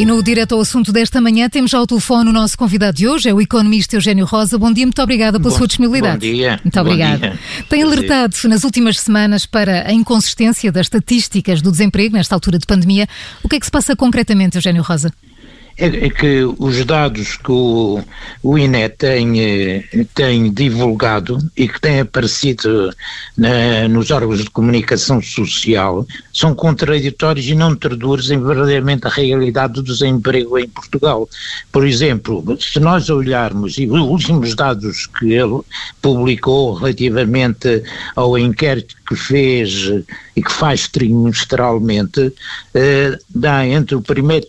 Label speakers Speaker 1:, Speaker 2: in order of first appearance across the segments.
Speaker 1: E no direto ao assunto desta manhã temos ao telefone o nosso convidado de hoje, é o economista Eugênio Rosa. Bom dia, muito obrigada pela
Speaker 2: bom,
Speaker 1: sua disponibilidade.
Speaker 2: Bom dia.
Speaker 1: Muito obrigada. Tem alertado nas últimas semanas para a inconsistência das estatísticas do desemprego nesta altura de pandemia. O que é que se passa concretamente, Eugênio Rosa?
Speaker 2: é, é que os dados que o, o INE tem, eh, tem divulgado e que têm aparecido na, nos órgãos de comunicação social são contraditórios e não traduzem verdadeiramente a realidade do desemprego em Portugal. Por exemplo, se nós olharmos e os últimos dados que ele publicou relativamente ao inquérito que fez e que faz trimestralmente, eh, dá entre o primeiro,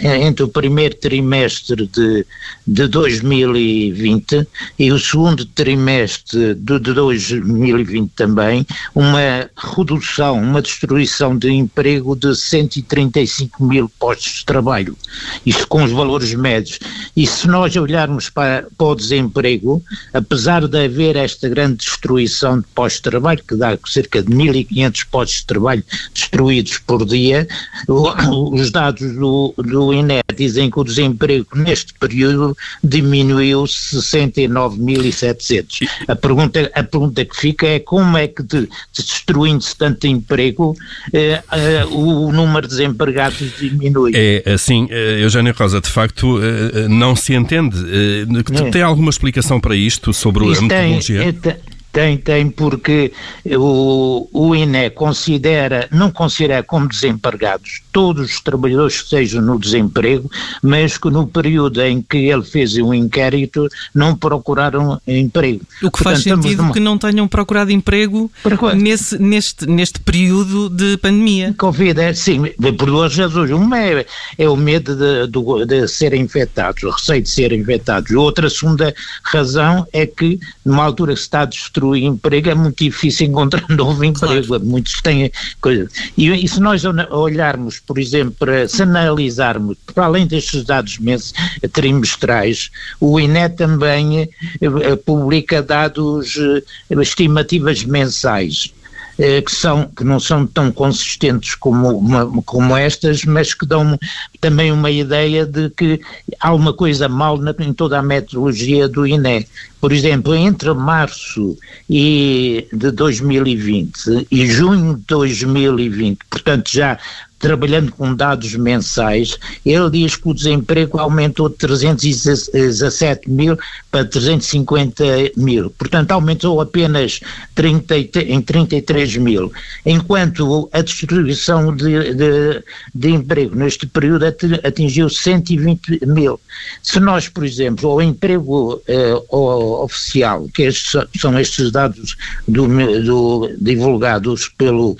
Speaker 2: entre o primeiro trimestre de, de 2020 e o segundo trimestre de, de 2020 também, uma redução, uma destruição de emprego de 135 mil postos de trabalho. Isso com os valores médios. E se nós olharmos para, para o desemprego, apesar de haver esta grande destruição de postos de trabalho, que dá cerca de 1.500 postos de trabalho destruídos por dia. Os dados do, do INE dizem que o desemprego neste período diminuiu 69.700. A pergunta, a pergunta que fica é como é que, de, destruindo-se tanto emprego, eh, eh, o número de desempregados diminui?
Speaker 3: É assim, eh, Eugênio Rosa, de facto, não se entende. É. Tem alguma explicação para isto sobre isto a metodologia?
Speaker 2: Tem, tem, tem, porque o, o INE considera, não considera como desempregados todos os trabalhadores que estejam no desemprego, mas que no período em que ele fez o um inquérito não procuraram emprego.
Speaker 4: O que Portanto, faz sentido numa... que não tenham procurado emprego nesse, neste, neste período de pandemia.
Speaker 2: Covid, é, sim, por duas razões. Uma é, é o medo de, de, de serem infectados, o receio de serem infectados. Outra segunda razão é que numa altura que se está a destruir emprego é muito difícil encontrar novo emprego. Claro. Muitos têm coisas. E, e se nós olharmos por exemplo, para se analisarmos, para além destes dados trimestrais, o INE também eh, publica dados, eh, estimativas mensais. Eh, que, são, que não são tão consistentes como, uma, como estas, mas que dão também uma ideia de que há uma coisa mal na, em toda a metodologia do INE. Por exemplo, entre março e, de 2020 e junho de 2020, portanto já trabalhando com dados mensais, ele diz que o desemprego aumentou de 317 mil para 350 mil. Portanto, aumentou apenas 30, em 33 mil. Enquanto a distribuição de, de, de emprego neste período atingiu 120 mil. Se nós, por exemplo, o emprego eh, oficial, que estes, são estes dados do, do, divulgados pelo,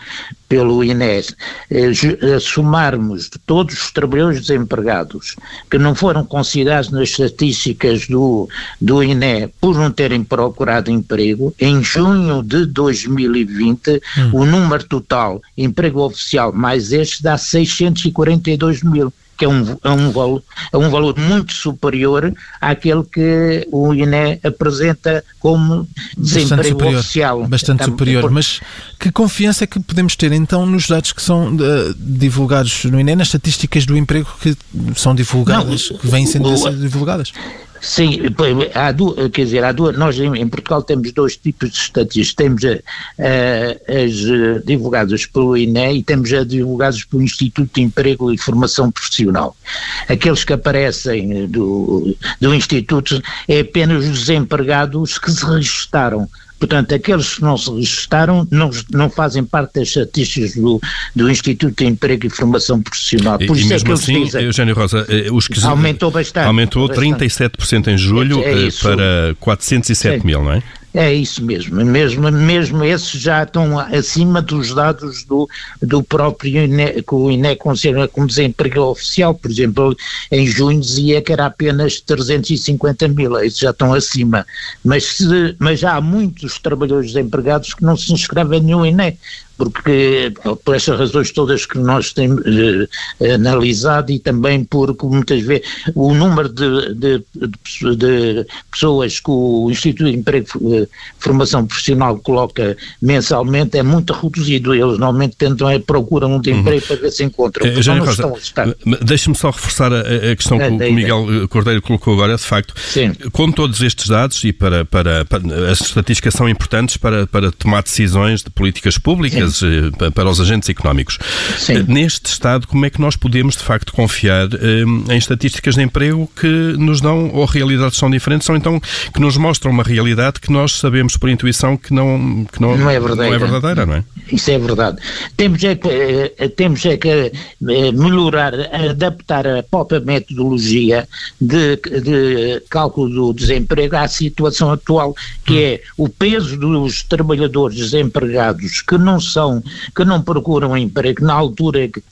Speaker 2: pelo INES, eh, somarmos de todos os trabalhadores desempregados que não foram considerados nas estatísticas do, do INE por não terem procurado emprego, em junho de 2020, hum. o número total emprego oficial mais este dá 642 mil que é um, é um, valor, é um valor muito superior àquele que o INE apresenta como desemprego
Speaker 5: superior,
Speaker 2: oficial.
Speaker 5: Bastante superior, mas que confiança é que podemos ter então nos dados que são uh, divulgados no INE, nas estatísticas do emprego que são divulgadas, Não, que vêm sendo o, divulgadas?
Speaker 2: Sim, há duas, quer dizer, há duas, nós em, Portugal temos dois tipos de estatísticas, temos a, a, as eh, divulgadas pelo INE e temos as divulgadas pelo Instituto de Emprego e Formação Profissional. Aqueles que aparecem do, do Instituto é apenas os desempregados que se registaram Portanto, aqueles que não se registaram não, não fazem parte das estatísticas do, do Instituto de Emprego e Formação Profissional.
Speaker 3: Por e, isso e é mesmo é que assim, dizem, Eugênio Rosa, eh, os que
Speaker 2: aumentou bastante.
Speaker 3: Aumentou
Speaker 2: bastante.
Speaker 3: 37% em julho é eh, para 407 é. mil, não é?
Speaker 2: É isso mesmo, mesmo, mesmo esses já estão acima dos dados do, do próprio INE, que o INE considera como desemprego oficial, por exemplo, em junho dizia que era apenas 350 mil, esses já estão acima, mas, se, mas há muitos trabalhadores desempregados que não se inscrevem no INE, porque por essas razões todas que nós temos eh, analisado e também porque muitas vezes o número de, de, de, pessoas que o Instituto de Emprego e Formação Profissional coloca mensalmente é muito reduzido. Eles normalmente tentam, é, procuram um de uhum. emprego uhum. para ver se encontram. É,
Speaker 3: já Deixe-me só reforçar a, a questão é, que, o Miguel Cordeiro colocou agora, de facto. Sim. Com todos estes dados e para, para, para as estatísticas são importantes para, para tomar decisões de políticas públicas Sim. Eh, para os agentes económicos. Sim. Eh, neste estado, como é que nós podemos de facto confiar eh, em estatísticas de emprego que nos dão ou realidades são diferentes ou então que nos mostram uma realidade que nós sabemos por intuição que não, que não, não, é, verdadeira. não é verdadeira, não é?
Speaker 2: Isso é verdade. Temos é que, temos é que melhorar, adaptar a própria metodologia de, de cálculo do desemprego à situação atual, que hum. é o peso dos trabalhadores desempregados que não são, que não procuram emprego na altura que,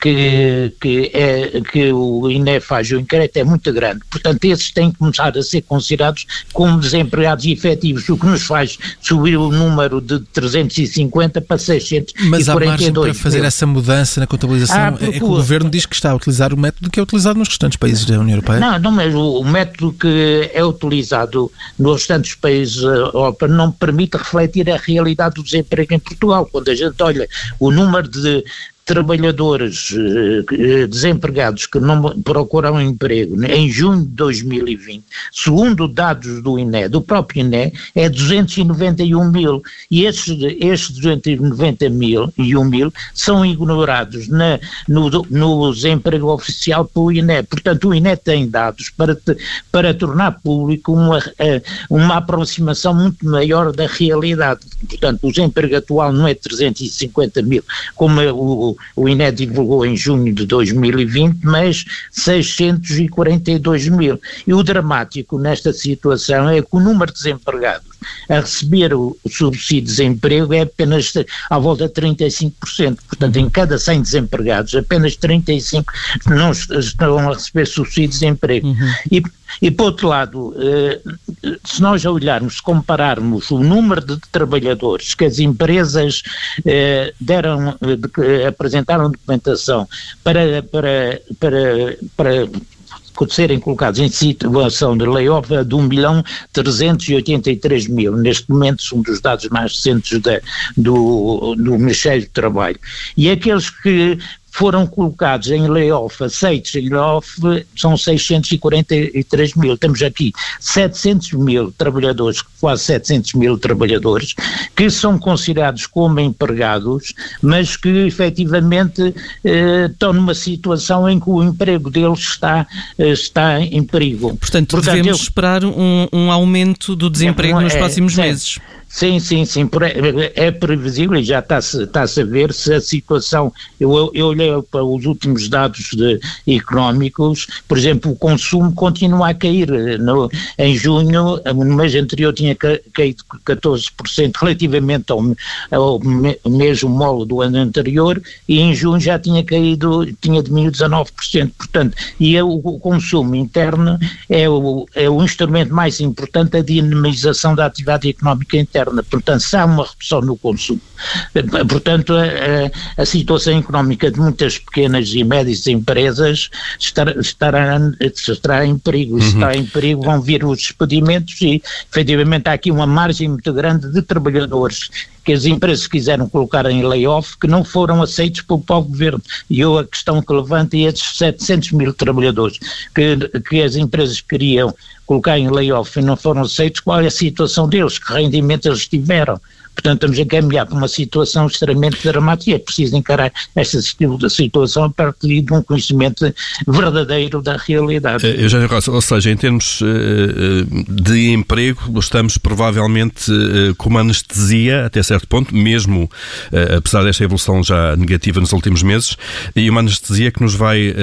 Speaker 2: que, que, é, que o INE faz o inquérito é muito grande. Portanto, esses têm que começar a ser considerados como desempregados efetivos, o que nos faz subir o número de 350 para 642.
Speaker 5: Mas há margem para fazer essa mudança na contabilização? Ah, é que o governo diz que está a utilizar o método que é utilizado nos restantes países da União Europeia?
Speaker 2: Não, não mas o, o método que é utilizado nos restantes países da Europa não permite refletir a realidade do desemprego em Portugal. Quando a gente olha o número de trabalhadores eh, desempregados que não procuram emprego né, em junho de 2020, segundo dados do INE, do próprio INE, é 291 mil. E estes, estes 290 mil e 1 mil são ignorados na, no, no desemprego oficial pelo INE. Portanto, o INE tem dados para, te, para tornar público uma, eh, uma aproximação muito maior da realidade. Portanto, o desemprego atual não é 350 mil, como é o, o INE divulgou em junho de 2020, mas 642 mil. E o dramático nesta situação é que o número de desempregados a receber o, o subsídio de desemprego é apenas à volta de 35%. Portanto, em cada 100 desempregados, apenas 35 não estão a receber subsídio de desemprego. Uhum. E, e, por outro lado, eh, se nós olharmos, se compararmos o número de trabalhadores que as empresas eh, deram, eh, apresentaram documentação para, para, para, para serem colocados em situação de layoff de 1 milhão 383 mil. Neste momento são dos dados mais recentes da, do, do Ministério do Trabalho. E aqueles que foram colocados em layoff, aceitos em layoff, são 643 mil. Temos aqui 700 mil trabalhadores, quase 700 mil trabalhadores, que são considerados como empregados, mas que efetivamente eh, estão numa situação em que o emprego deles está, eh, está em perigo.
Speaker 4: Portanto, Portanto devemos eu, esperar um, um, aumento do desemprego é, nos próximos é, meses.
Speaker 2: Sim, sim, sim, é previsível e já está-se está a ver se a situação, eu, eu olhei para os últimos dados de, económicos, por exemplo, o consumo continua a cair, no, em junho, no mês anterior tinha caído 14% relativamente ao, ao mesmo molo do ano anterior e em junho já tinha caído, tinha diminuído 19%, portanto, e é o, o consumo interno é o, é o instrumento mais importante da dinamização da atividade económica interna interna, portanto, se há uma redução no consumo, eh, portanto, a, a, situação económica de muitas pequenas e médias empresas estará, estará, estará em perigo. Uhum. Está em perigo, vão vir os despedimentos e, efetivamente, há aqui uma margem muito grande de trabalhadores que as empresas quiseram colocar em layoff que não foram aceitos pelo próprio governo. E eu a questão que levanto é esses 700 mil trabalhadores que, que as empresas queriam colocar em layoff e não foram aceitos, qual é a situação deles, que rendimento eles tiveram. Portanto, estamos a caminhar para uma situação extremamente dramática e é preciso encarar esta situação a partir de um conhecimento verdadeiro da realidade.
Speaker 3: Eh, Eugênio Rosa, ou seja, em termos eh, eh, de emprego, estamos provavelmente com uma anestesia até certo ponto, mesmo apesar desta evolução já negativa nos últimos meses, e uma anestesia que nos vai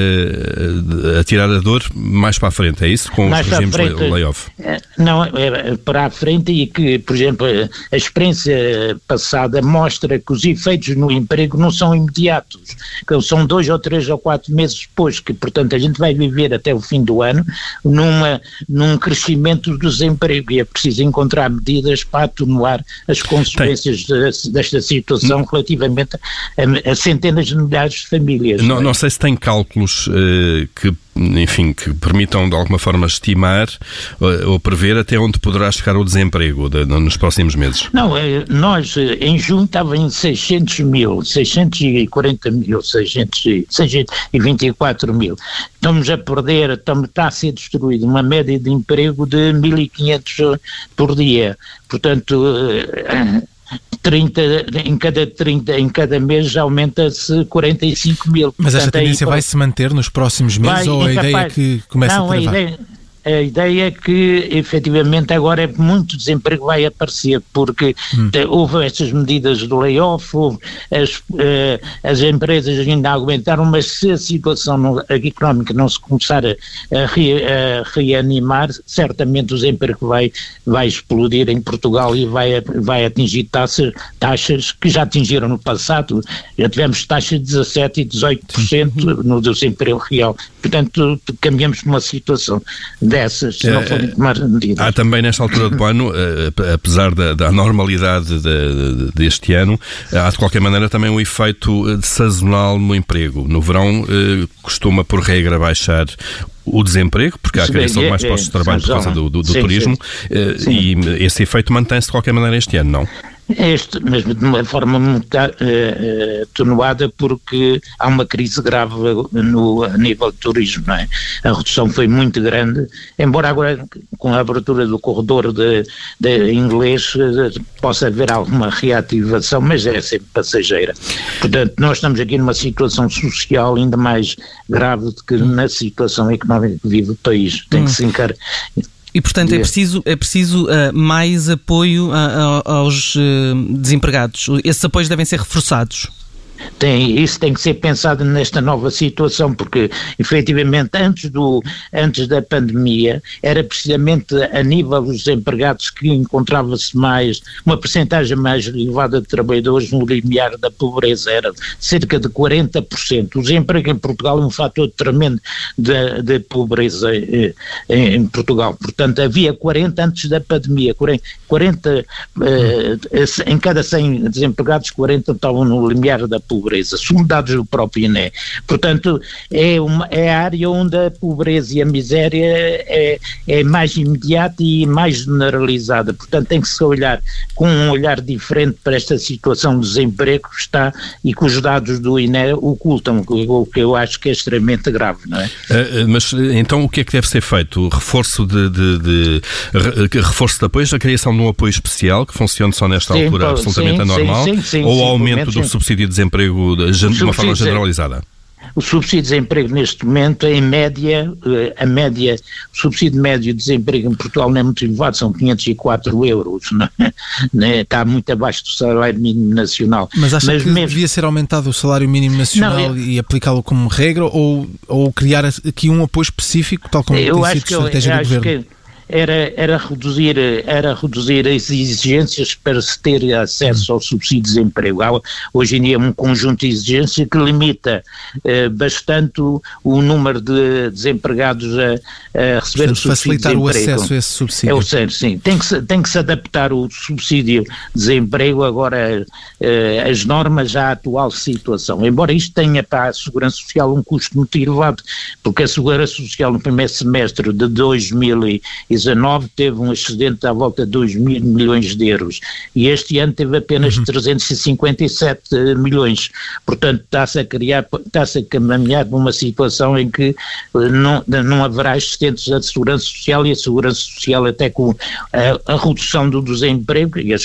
Speaker 3: atirar a dor mais para a frente, é isso? Com mais os regimes frente, layoff?
Speaker 2: Não, é para a frente e que, por exemplo, a experiência passada mostra que os efeitos no emprego não são imediatos, que são dois ou três ou quatro meses depois, que portanto a gente vai viver até o fim do ano numa, num crescimento do desemprego e é preciso encontrar medidas para atenuar as consequências de, desta situação relativamente a, a, centenas de milhares de famílias.
Speaker 3: Não, não sei se tem cálculos uh, que enfim, que permitam de alguma forma estimar ou, ou prever até onde poderá chegar o desemprego de, nos próximos meses?
Speaker 2: Não, eh, nós eh, em junho estava em 600 mil, 640 mil, 600, 624 mil. Estamos a perder, estamos, está a ser destruído uma média de emprego de 1.500 por dia. Portanto, 30, em cada 30, em cada mês aumenta-se 45 mil.
Speaker 5: Mas esta tendência aí, vai se manter nos próximos meses vai, ou a ideia é que começa não, a travar? A ideia,
Speaker 2: a ideia é que efetivamente agora é muito desemprego vai aparecer, porque hum. houve estas medidas do layoff, houve as, uh, as empresas ainda aumentaram, mas se a situação económica não se começar a, a, reanimar, certamente o desemprego vai, vai explodir em Portugal e vai, vai atingir taxas, taxas que já atingiram no passado. Já tivemos taxas de 17% e 18% no desemprego real. Portanto, caminhamos para uma situação de dessas, se não forem tomar medidas.
Speaker 3: Há também nesta altura do ano, eh, apesar da, da normalidade de, deste ano, há de qualquer maneira também um efeito eh, sazonal no emprego. No verão eh, costuma, por regra, baixar o desemprego, porque há a criação de mais é, postos de trabalho por causa do, do, do sim, turismo, sim. e esse efeito mantém-se de qualquer maneira este ano, não?
Speaker 2: Este, mas de uma forma muito uh, atenuada porque há uma crise grave no, a nível de turismo, não é? A redução foi muito grande, embora agora com a abertura do corredor de, de inglês possa haver alguma reativação, mas é sempre passageira. Portanto, nós estamos aqui numa situação social ainda mais grave do que na situação económica que vive o país. Tem que se encarar
Speaker 4: e, portanto, é preciso, é preciso uh, mais apoio a, a, aos uh, desempregados. Esses apoios devem ser reforçados.
Speaker 2: Tem, isso tem que ser pensado nesta nova situação, porque efetivamente antes, do, antes da pandemia era precisamente a nível dos empregados que encontrava-se mais, uma percentagem mais elevada de trabalhadores no limiar da pobreza, era cerca de 40%. O desemprego em Portugal é um fator tremendo de, de pobreza eh, em Portugal. Portanto, havia 40 antes da pandemia, 40, 40 eh, em cada 100 desempregados, 40 estavam no limiar da pobreza, segundo dados do próprio INE. Portanto, é, uma, é a área onde a pobreza e a miséria é, é mais imediata e mais generalizada. Portanto, tem que se olhar com um olhar diferente para esta situação de desemprego que está e que os dados do INE ocultam, o que eu acho que é extremamente grave, não é?
Speaker 3: Uh, mas então o que é que deve ser feito? Reforço de, de, de, reforço de apoios, a criação de um apoio especial que funcione só nesta sim, altura absolutamente sim, anormal, sim, sim, ou aumento do subsídio de desemprego de uma forma generalizada?
Speaker 2: O subsídio de desemprego neste momento, em média, eh, a média, o subsídio médio de desemprego em Portugal não é muito elevado, são 504 euros, não é? Né? está muito abaixo do salário mínimo nacional.
Speaker 5: Mas acha Mas que mesmo... devia ser aumentado o salário mínimo nacional não, e aplicá-lo como regra ou, ou criar aqui um apoio específico, tal como eu tem sido estratégia eu, do governo? Que
Speaker 2: era, era, reduzir, era reduzir as exigências para se ter acesso ao subsídio de desemprego. Há, hoje em dia um conjunto de exigências que limita eh, bastante o, número de desempregados a, a receber Portanto, o subsídio
Speaker 5: facilitar
Speaker 2: de desemprego.
Speaker 5: o acesso a esse subsídio. É
Speaker 2: o certo, sim. Tem que, se, tem que se adaptar o subsídio de desemprego agora eh, as normas à atual situação. Embora isto tenha para a Segurança Social um custo muito elevado, porque a Segurança Social no primeiro semestre de 2000 2019 teve um excedente à volta de 2 mil milhões de euros e este ano teve apenas uhum. 357 milhões. Portanto, está-se a criar, está-se a caminhar para uma situação em que eh, não, não haverá excedentes da segurança social e a segurança social até com a, a redução do desemprego e as,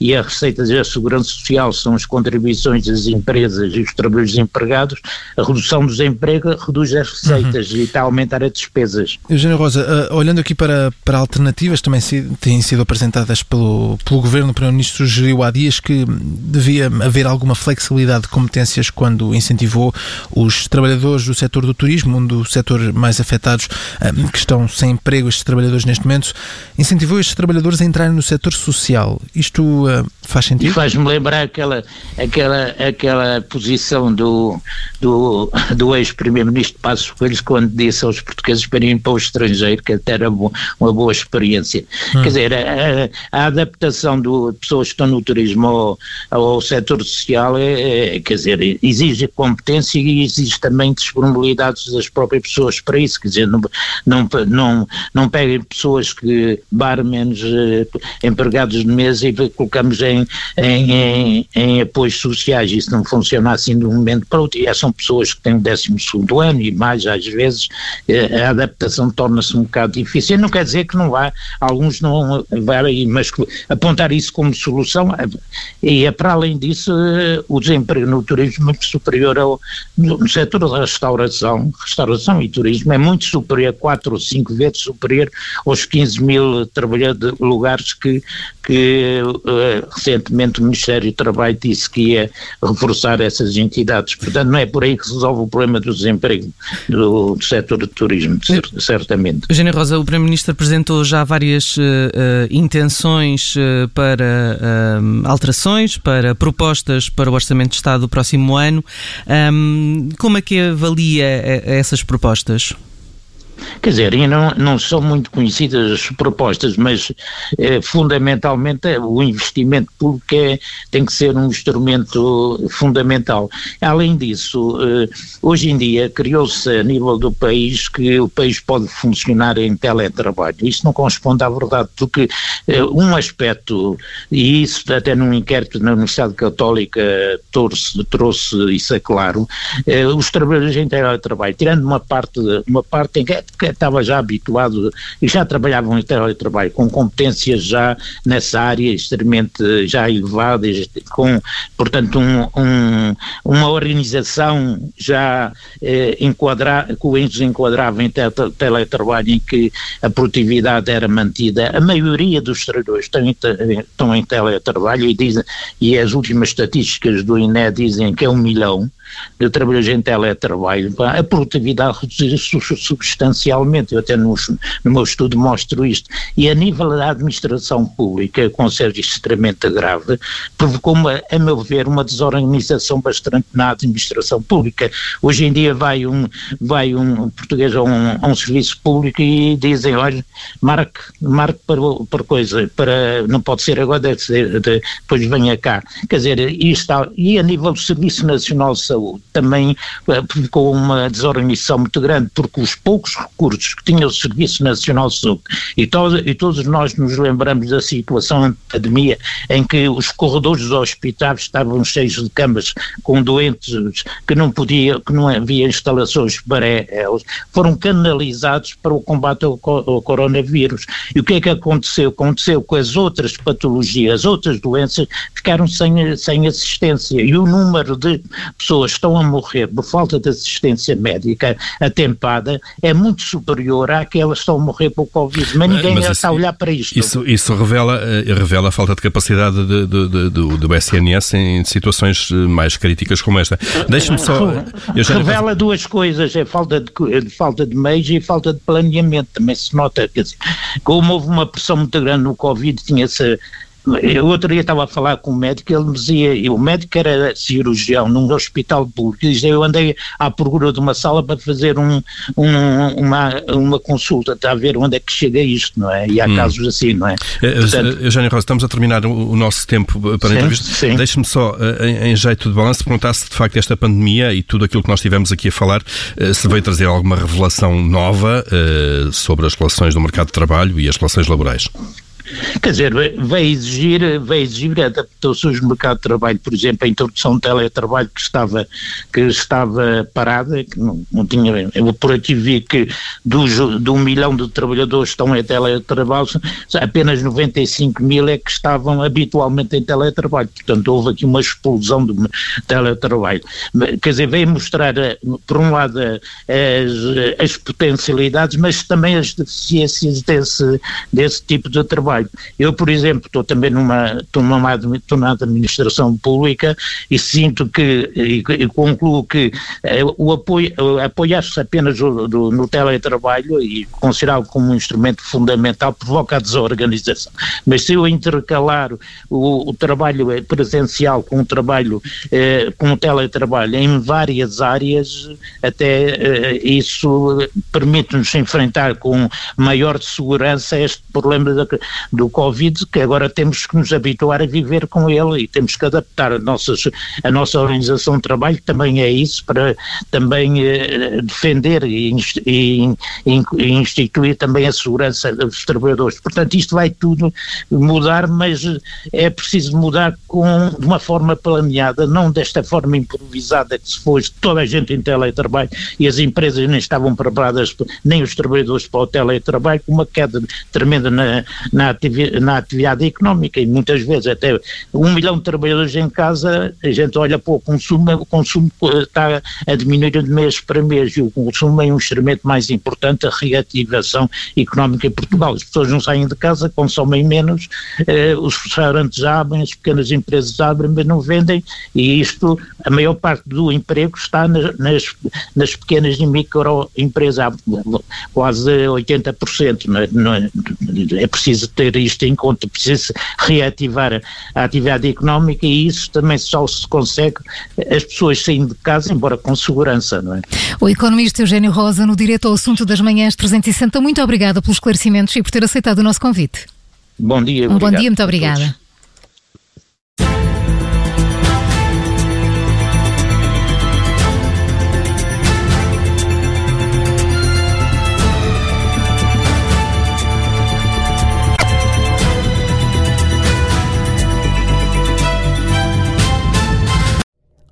Speaker 2: e as receitas da segurança social são as contribuições das empresas e os trabalhadores desempregados, a redução do desemprego reduz as receitas uhum. e está a aumentar as despesas.
Speaker 5: Eugênio Rosa, uh, olhando aqui para para, para alternativas também se, têm sido apresentadas pelo, pelo Governo. O Primeiro-Ministro sugeriu há dias que devia haver alguma flexibilidade de competências quando incentivou os trabalhadores do setor do turismo, um dos setores mais afetados, eh, que estão sem emprego, estes trabalhadores neste momento, incentivou estes trabalhadores a entrarem no setor social. Isto uh, faz sentido?
Speaker 2: Faz-me lembrar aquela, aquela, aquela posição do, do, do ex-primeiro-ministro Passos Coelho quando disse aos portugueses para ir para o estrangeiro, que até era uma boa experiência. Hum. Quer dizer, a, a, adaptação de pessoas que estão no turismo ao, ao setor social, é, é, quer dizer, exige competência e exige também disponibilidade das próprias pessoas para isso, quer dizer, não, não, não, não peguem pessoas que barmans, eh, empregados de mesa e colocamos em, em, em, em apoios sociais, isso não funciona assim de um momento para outro, e são pessoas que têm o 12 segundo ano e mais às vezes eh, a adaptação torna-se um bocado difícil, não quer dizer que não vá, alguns não vai, mas apontar isso como solução, e é para além disso eh, o desemprego no turismo é muito superior ao, no setor da restauração, restauração e turismo é muito superior, quatro ou cinco vezes superior aos 15 mil trabalhadores, lugares que, que uh, recentemente o Ministério do Trabalho disse que ia reforçar essas entidades. Portanto, não é por aí que se resolve o problema do desemprego do, do setor do turismo, certamente.
Speaker 4: Eugênio Rosa, o Primeiro-Ministro apresentou já várias uh, intenções para alterações, para propostas para o Orçamento de Estado do próximo ano. Um, como é que avalia essas propostas?
Speaker 2: Quer dizer, e não, não são muito conhecidas as propostas, mas eh, fundamentalmente o investimento público é, tem que ser um instrumento fundamental. Além disso, eh, hoje em dia criou-se a nível do país que o país pode funcionar em teletrabalho. Isso não corresponde à verdade, porque eh, um aspecto, e isso até num inquérito na Universidade Católica trouxe, trouxe isso é claro, eh, os trabalhadores em teletrabalho, tirando uma parte, uma parte em que que estava já habituado e já trabalhavam em teletrabalho, com competências já nessa área extremamente já elevadas, com, portanto, um, um, uma organização já eh, enquadra, que enquadrava em teletrabalho em que a produtividade era mantida. A maioria dos trabalhadores estão em, estão em teletrabalho e, dizem, e as últimas estatísticas do INE dizem que é um milhão de trabalhadores em teletrabalho, a produtividade reduziu substancialmente, eu até no, meu estudo mostro isto, e a nível da administração pública, com ser extremamente grave, provocou, uma, a meu ver, uma desorganização bastante na administração pública. Hoje em dia vai um, vai um português a um, a um serviço público e dizem, olha, marque, marque para, para coisa, para, não pode ser agora, deve ser, depois venha cá. Quer dizer, isto, e a nível do Serviço Nacional de Saúde, também eh, uma desorganização muito grande, porque os poucos recursos que tinha o Serviço Nacional de Saúde, e, todo, e todos nós nos lembramos da situação da pandemia, em que os corredores dos hospitais estavam cheios de camas com doentes que não podia, que não havia instalações para eles, foram canalizados para o combate ao, ao coronavírus. E o que é que aconteceu? Aconteceu com as outras patologias, as outras doenças ficaram sem, sem assistência e o número de pessoas estão a morrer por falta de assistência médica atempada é muito superior àquelas que estão a morrer por Covid, mas ninguém mas está a olhar para isto.
Speaker 3: Isso, isso revela, eh, revela a falta de capacidade de, de, de, do, do SNS em situações eh, mais críticas como esta. Deixe-me só...
Speaker 2: Revela duas coisas, é falta de, falta de meios e falta de planeamento, também se nota, quer dizer, como houve uma pressão muito grande no Covid, tinha-se eu outro dia estava a falar com um médico, ele me dizia, e o médico era cirurgião num hospital público, e dizia, eu andei à procura de uma sala para fazer um, um, uma, uma consulta, está a ver onde é que chega isto, não é? E há hum. casos assim, não é?
Speaker 3: Eh, eh, Portanto, Eugênio Rosa, estamos a terminar o, o nosso tempo para a entrevista. Deixe-me só, eh, em, em, jeito de balanço, perguntar se de facto esta pandemia e tudo aquilo que nós tivemos aqui a falar, se veio trazer alguma revelação nova sobre as relações do mercado de trabalho e as relações laborais.
Speaker 2: Quer dizer, vai exigir, vai exigir adaptações no mercado de trabalho, por exemplo, a introdução de teletrabalho que estava, que estava parada, que não, não tinha, eu por aqui vi que dos, de um milhão de trabalhadores estão em teletrabalho, apenas 95 mil é que estavam habitualmente em teletrabalho, portanto houve aqui uma explosão do teletrabalho. Quer dizer, veio mostrar, eh, por um lado, as, as potencialidades, mas também as deficiências desse, desse tipo de trabalho. Eu, por exemplo, estou também numa, estou numa estou na administração pública e sinto que, e, e concluo que eh, o apoio, apoiar-se apenas do, do, no teletrabalho e considerá-lo como um instrumento fundamental provoca a desorganização. Mas se eu intercalar o, o trabalho presencial com o trabalho, eh, com o teletrabalho em várias áreas, até eh, isso permite-nos enfrentar com maior segurança este problema da, do Covid, que agora temos que nos habituar a viver com ele e temos que adaptar a, nossas, a nossa organização de trabalho, também é isso, para também eh, defender e, e, e, instituir também a segurança dos trabalhadores. Portanto, isto vai tudo mudar, mas é preciso mudar com, de uma forma planeada, não desta forma improvisada que se foi toda a gente em teletrabalho e as empresas nem estavam preparadas, nem os trabalhadores para o teletrabalho, com uma queda tremenda na, na, atividade, na atividade económica e muitas vezes até um milhão de trabalhadores em casa, a gente olha para o consumo, o consumo está a diminuir de mês para mês e o consumo é um instrumento mais importante, a reativação económica em Portugal. As pessoas não saem de casa, consomem menos, eh, os restaurantes abrem, as pequenas empresas abrem, mas não vendem e isto, a maior parte do emprego está nas, nas, nas pequenas e microempresas, quase 80%. Não é, não é, é preciso ter isto em conta, precisa reativar a atividade económica e isso também só se consegue as pessoas saindo de casa, embora com segurança, não é?
Speaker 1: O economista Eugênio Rosa, no direto ao assunto das manhãs 360, muito obrigada pelos esclarecimentos e por ter aceitado o nosso convite.
Speaker 2: Bom dia.
Speaker 1: Um bom dia, muito obrigada.